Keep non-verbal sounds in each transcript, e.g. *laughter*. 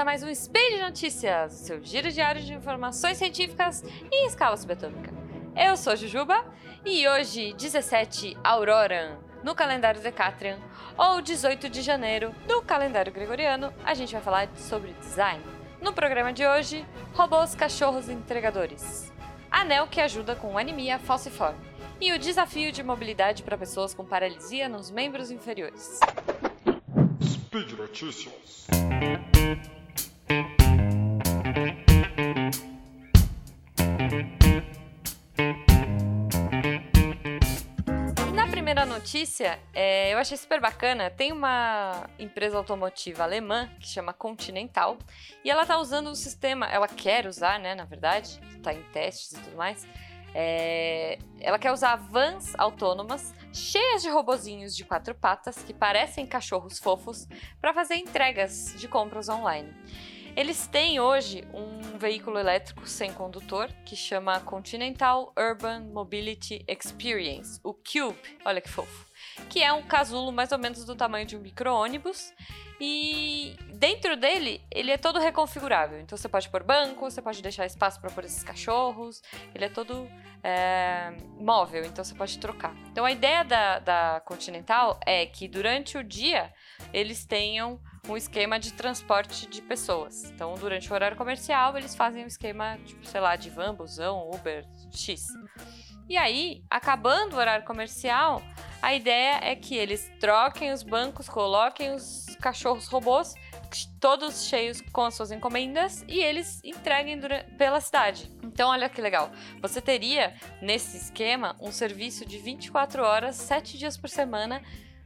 a mais um Speed Notícias, seu giro diário de informações científicas em escala subatômica. Eu sou Jujuba e hoje, 17 Aurora, no calendário Decatrian, ou 18 de janeiro, no calendário gregoriano, a gente vai falar sobre design. No programa de hoje, robôs cachorros entregadores, anel que ajuda com anemia falciforme e o desafio de mobilidade para pessoas com paralisia nos membros inferiores. Speed Notícias. Na primeira notícia, é, eu achei super bacana. Tem uma empresa automotiva alemã que chama Continental e ela tá usando o sistema. Ela quer usar, né? Na verdade, tá em testes e tudo mais. é, ela quer usar vans autônomas cheias de robozinhos de quatro patas que parecem cachorros fofos para fazer entregas de compras online. Eles têm hoje um veículo elétrico sem condutor que chama Continental Urban Mobility Experience, o Cube, olha que fofo, que é um casulo mais ou menos do tamanho de um micro-ônibus e dentro dele ele é todo reconfigurável. Então você pode pôr banco, você pode deixar espaço para pôr esses cachorros, ele é todo é, móvel, então você pode trocar. Então a ideia da, da Continental é que durante o dia eles tenham um esquema de transporte de pessoas. Então, durante o horário comercial, eles fazem um esquema, tipo, sei lá, de van, busão, Uber, X. E aí, acabando o horário comercial, a ideia é que eles troquem os bancos, coloquem os cachorros robôs, todos cheios com as suas encomendas, e eles entreguem dura- pela cidade. Então, olha que legal. Você teria, nesse esquema, um serviço de 24 horas, 7 dias por semana,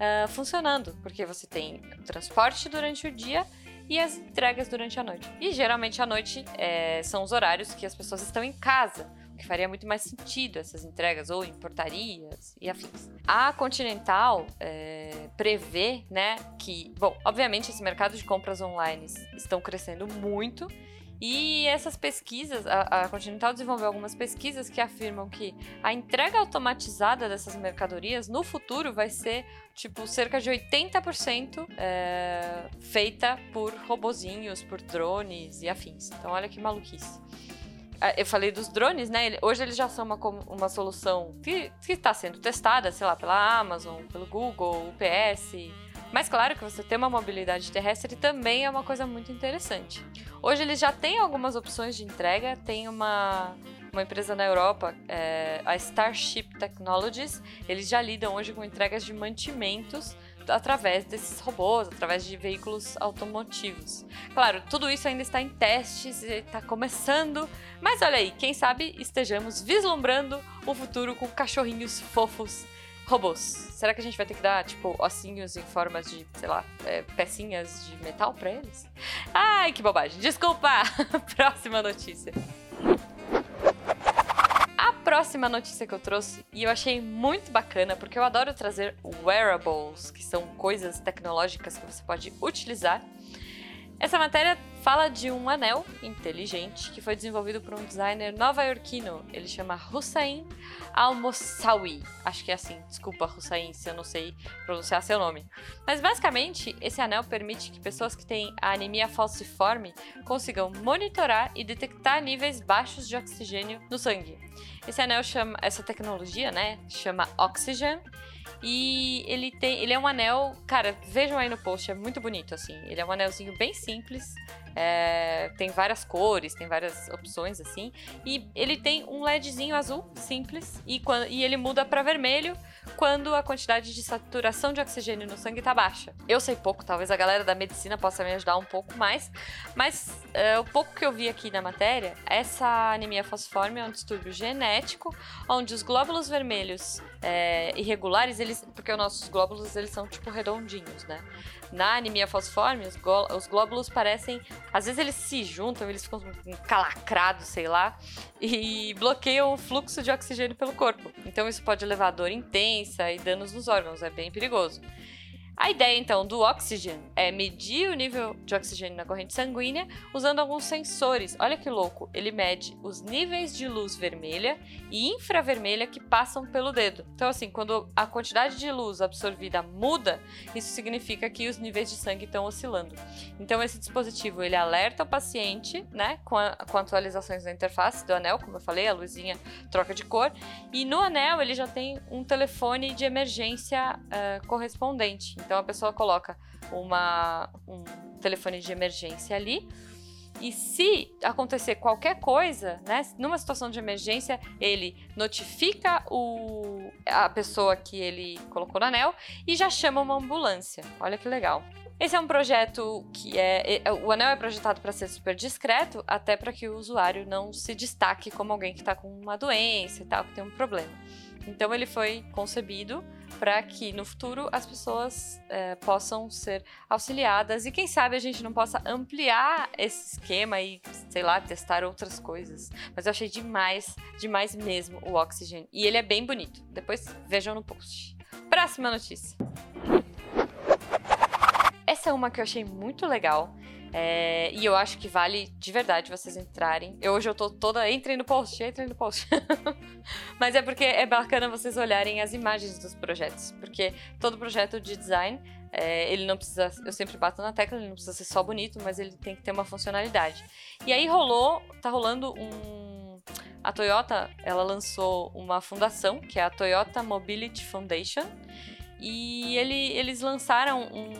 ah, funcionando, porque você tem o transporte durante o dia e as entregas durante a noite. E geralmente à noite eh, são os horários que as pessoas estão em casa, o que faria muito mais sentido essas entregas, ou em portarias e afins. A Continental eh, prevê, né, que, bom, obviamente esse mercado de compras online estão crescendo muito. E essas pesquisas, a, a Continental desenvolveu algumas pesquisas que afirmam que a entrega automatizada dessas mercadorias no futuro vai ser tipo cerca de 80% é, feita por robozinhos, por drones e afins. Então olha que maluquice. Ah, Eu falei dos drones, né? Hoje eles já são uma, uma solução que está sendo testada, sei lá, pela Amazon, pelo Google, UPS. Mas claro que você ter uma mobilidade terrestre também é uma coisa muito interessante. Hoje eles já têm algumas opções de entrega, tem uma, uma empresa na Europa, é, a Starship Technologies, eles já lidam hoje com entregas de mantimentos através desses robôs, através de veículos automotivos. Claro, tudo isso ainda está em testes está começando, mas olha aí, quem sabe estejamos vislumbrando um futuro com cachorrinhos fofos robôs. Será que a gente vai ter que dar, tipo, ossinhos em formas de, sei lá, é, pecinhas de metal pra eles? Ai, que bobagem. Desculpa! *laughs* Próxima notícia. A próxima notícia que eu trouxe, e eu achei muito bacana, porque eu adoro trazer wearables, que são coisas tecnológicas que você pode utilizar. Essa matéria fala de um anel inteligente que foi desenvolvido por um designer nova-iorquino. Ele chama Hussein Al-Moussaoui. Acho que é assim. Desculpa, Hussein, se eu não sei pronunciar seu nome. Mas basicamente, esse anel permite que pessoas que têm a anemia falciforme consigam monitorar e detectar níveis baixos de oxigênio no sangue. Esse anel chama, essa tecnologia, né, chama Oxygen. E ele tem, ele é um anel, cara, vejam aí no post, é muito bonito assim. Ele é um anelzinho bem simples, é, tem várias cores, tem várias opções assim. E ele tem um LEDzinho azul simples e, quan- e ele muda para vermelho quando a quantidade de saturação de oxigênio no sangue tá baixa. Eu sei pouco, talvez a galera da medicina possa me ajudar um pouco mais, mas é, o pouco que eu vi aqui na matéria, essa anemia falciforme é um distúrbio genético onde os glóbulos vermelhos é, irregulares, eles, porque os nossos glóbulos eles são tipo redondinhos, né? Na anemia falciforme, os, os glóbulos parecem. Às vezes eles se juntam, eles ficam calacrados, sei lá, e bloqueiam o fluxo de oxigênio pelo corpo. Então isso pode levar a dor intensa e danos nos órgãos, é bem perigoso. A ideia, então, do Oxygen é medir o nível de oxigênio na corrente sanguínea usando alguns sensores. Olha que louco! Ele mede os níveis de luz vermelha e infravermelha que passam pelo dedo. Então, assim, quando a quantidade de luz absorvida muda, isso significa que os níveis de sangue estão oscilando. Então, esse dispositivo ele alerta o paciente, né, com, a, com atualizações da interface do anel, como eu falei, a luzinha troca de cor. E no anel ele já tem um telefone de emergência uh, correspondente. Então a pessoa coloca uma, um telefone de emergência ali. E se acontecer qualquer coisa, né, numa situação de emergência, ele notifica o, a pessoa que ele colocou no anel e já chama uma ambulância. Olha que legal. Esse é um projeto que é. é o anel é projetado para ser super discreto, até para que o usuário não se destaque como alguém que está com uma doença e tal, que tem um problema. Então ele foi concebido para que no futuro as pessoas é, possam ser auxiliadas e quem sabe a gente não possa ampliar esse esquema e, sei lá, testar outras coisas. Mas eu achei demais, demais mesmo o Oxygen. E ele é bem bonito. Depois vejam no post. Próxima notícia. Essa é uma que eu achei muito legal. É, e eu acho que vale de verdade vocês entrarem. Eu, hoje eu tô toda. Entrem no post, entrem no post. *laughs* Mas é porque é bacana vocês olharem as imagens dos projetos. Porque todo projeto de design, é, ele não precisa. Eu sempre bato na tecla, ele não precisa ser só bonito, mas ele tem que ter uma funcionalidade. E aí rolou. Tá rolando um. A Toyota, ela lançou uma fundação, que é a Toyota Mobility Foundation. E ele, eles lançaram um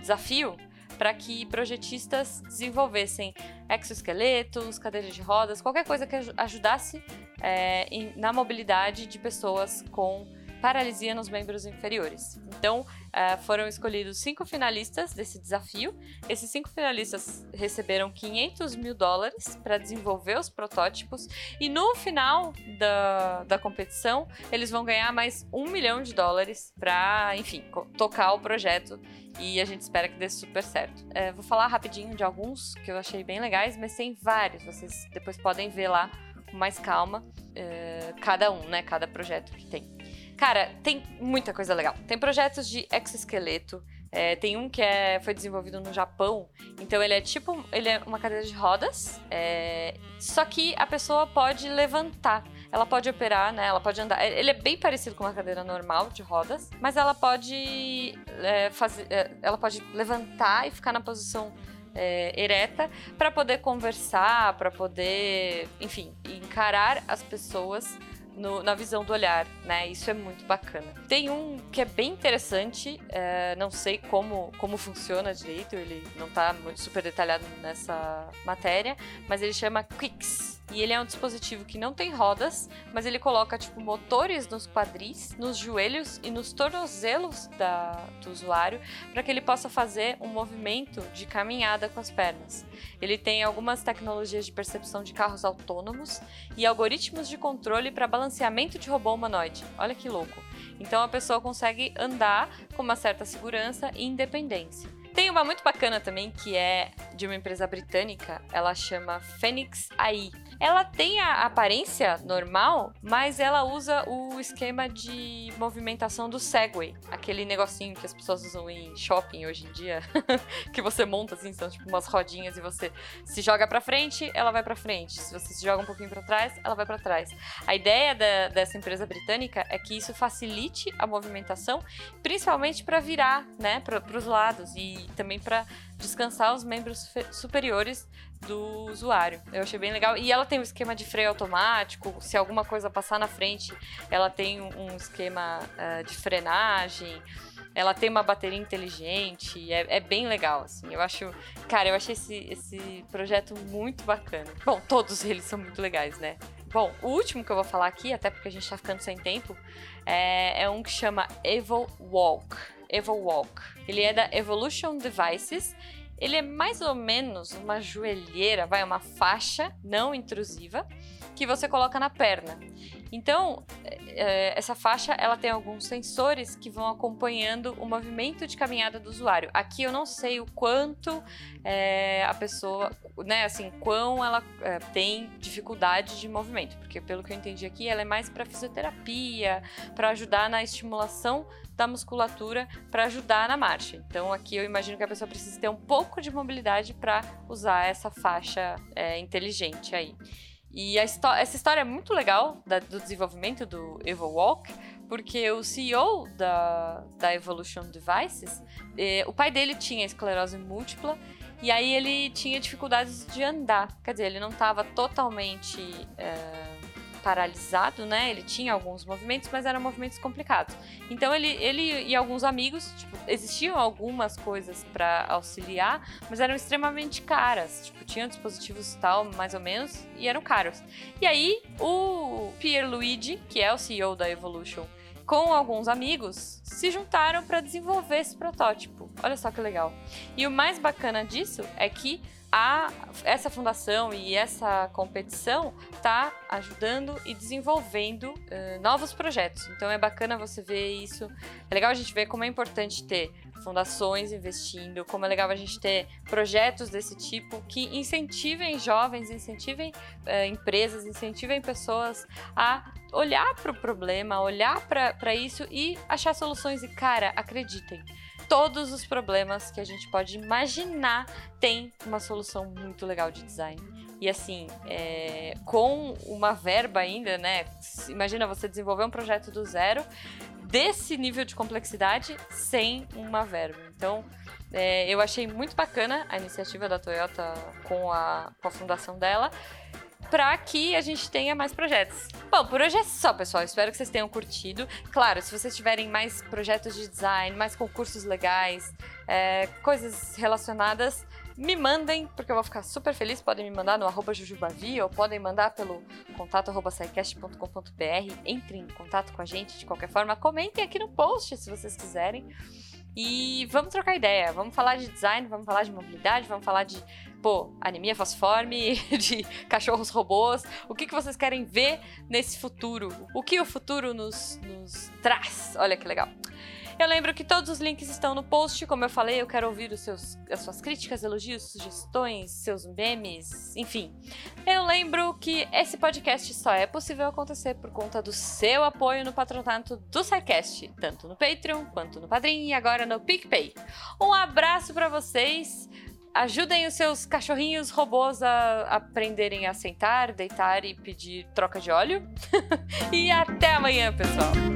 desafio para que projetistas desenvolvessem exoesqueletos, cadeiras de rodas, qualquer coisa que ajudasse é, na mobilidade de pessoas com paralisia nos membros inferiores. Então, uh, foram escolhidos cinco finalistas desse desafio. Esses cinco finalistas receberam 500 mil dólares para desenvolver os protótipos e no final da, da competição eles vão ganhar mais um milhão de dólares para, enfim, tocar o projeto e a gente espera que dê super certo. É, vou falar rapidinho de alguns que eu achei bem legais, mas tem vários. Vocês depois podem ver lá com mais calma é, cada um, né? Cada projeto que tem. Cara, tem muita coisa legal. Tem projetos de exoesqueleto. É, tem um que é, foi desenvolvido no Japão. Então ele é tipo. Ele é uma cadeira de rodas. É, só que a pessoa pode levantar. Ela pode operar, né? Ela pode andar. Ele é bem parecido com uma cadeira normal de rodas, mas ela pode é, fazer. É, ela pode levantar e ficar na posição é, ereta para poder conversar, para poder, enfim, encarar as pessoas no, na visão do olhar, né? Isso é muito bacana. Tem um que é bem interessante, é, não sei como, como funciona direito, ele não tá super detalhado nessa matéria, mas ele chama Quicks. E ele é um dispositivo que não tem rodas, mas ele coloca tipo motores nos quadris, nos joelhos e nos tornozelos da, do usuário para que ele possa fazer um movimento de caminhada com as pernas. Ele tem algumas tecnologias de percepção de carros autônomos e algoritmos de controle para balanceamento de robô humanoide. Olha que louco! Então a pessoa consegue andar com uma certa segurança e independência. Tem uma muito bacana também que é de uma empresa britânica, ela chama Phoenix AI. Ela tem a aparência normal, mas ela usa o esquema de movimentação do Segway, aquele negocinho que as pessoas usam em shopping hoje em dia, *laughs* que você monta assim, são tipo umas rodinhas e você se joga para frente, ela vai para frente. Se você se joga um pouquinho para trás, ela vai para trás. A ideia da, dessa empresa britânica é que isso facilite a movimentação, principalmente para virar, né, para os lados e também para descansar os membros superiores do usuário. Eu achei bem legal. E ela tem um esquema de freio automático. Se alguma coisa passar na frente, ela tem um esquema uh, de frenagem. Ela tem uma bateria inteligente. É, é, bem legal, assim. Eu acho. Cara, eu achei esse, esse projeto muito bacana. Bom, todos eles são muito legais, né? Bom, o último que eu vou falar aqui, até porque a gente tá ficando sem tempo, é, é um que chama Evo Walk. Evo Walk. Ele é da Evolution Devices ele é mais ou menos uma joelheira, vai, uma faixa não intrusiva que você coloca na perna. Então, é, essa faixa ela tem alguns sensores que vão acompanhando o movimento de caminhada do usuário. Aqui eu não sei o quanto é, a pessoa, né, assim, quão ela é, tem dificuldade de movimento, porque pelo que eu entendi aqui, ela é mais para fisioterapia, para ajudar na estimulação da musculatura para ajudar na marcha. Então aqui eu imagino que a pessoa precisa ter um pouco de mobilidade para usar essa faixa é, inteligente aí. E essa história é muito legal da, do desenvolvimento do EvoWalk, porque o CEO da, da Evolution Devices, eh, o pai dele tinha esclerose múltipla e aí ele tinha dificuldades de andar. Quer dizer, ele não estava totalmente. Eh, paralisado, né? Ele tinha alguns movimentos, mas eram movimentos complicados. Então ele, ele e alguns amigos, tipo, existiam algumas coisas para auxiliar, mas eram extremamente caras. Tipo, tinham dispositivos tal, mais ou menos, e eram caros. E aí o Pierluigi, que é o CEO da Evolution, com alguns amigos, se juntaram para desenvolver esse protótipo. Olha só que legal. E o mais bacana disso é que a, essa fundação e essa competição está ajudando e desenvolvendo uh, novos projetos. Então é bacana você ver isso. É legal a gente ver como é importante ter fundações investindo, como é legal a gente ter projetos desse tipo que incentivem jovens, incentivem uh, empresas, incentivem pessoas a olhar para o problema, olhar para isso e achar soluções. E cara, acreditem todos os problemas que a gente pode imaginar tem uma solução muito legal de design. E assim, é, com uma verba ainda, né? Imagina você desenvolver um projeto do zero desse nível de complexidade sem uma verba. Então, é, eu achei muito bacana a iniciativa da Toyota com a, com a fundação dela para que a gente tenha mais projetos. Bom, por hoje é só, pessoal. Espero que vocês tenham curtido. Claro, se vocês tiverem mais projetos de design, mais concursos legais, é, coisas relacionadas, me mandem, porque eu vou ficar super feliz. Podem me mandar no arroba jujubavi ou podem mandar pelo contato arroba Entrem em contato com a gente de qualquer forma. Comentem aqui no post se vocês quiserem. E vamos trocar ideia, vamos falar de design, vamos falar de mobilidade, vamos falar de, pô, anemia fosforme, *laughs* de cachorros robôs. O que, que vocês querem ver nesse futuro? O que o futuro nos, nos traz? Olha que legal. Eu lembro que todos os links estão no post. Como eu falei, eu quero ouvir os seus, as suas críticas, elogios, sugestões, seus memes, enfim. Eu lembro que esse podcast só é possível acontecer por conta do seu apoio no patronato do SciCast, tanto no Patreon quanto no Padrim e agora no PicPay. Um abraço para vocês. Ajudem os seus cachorrinhos robôs a aprenderem a sentar, deitar e pedir troca de óleo. *laughs* e até amanhã, pessoal!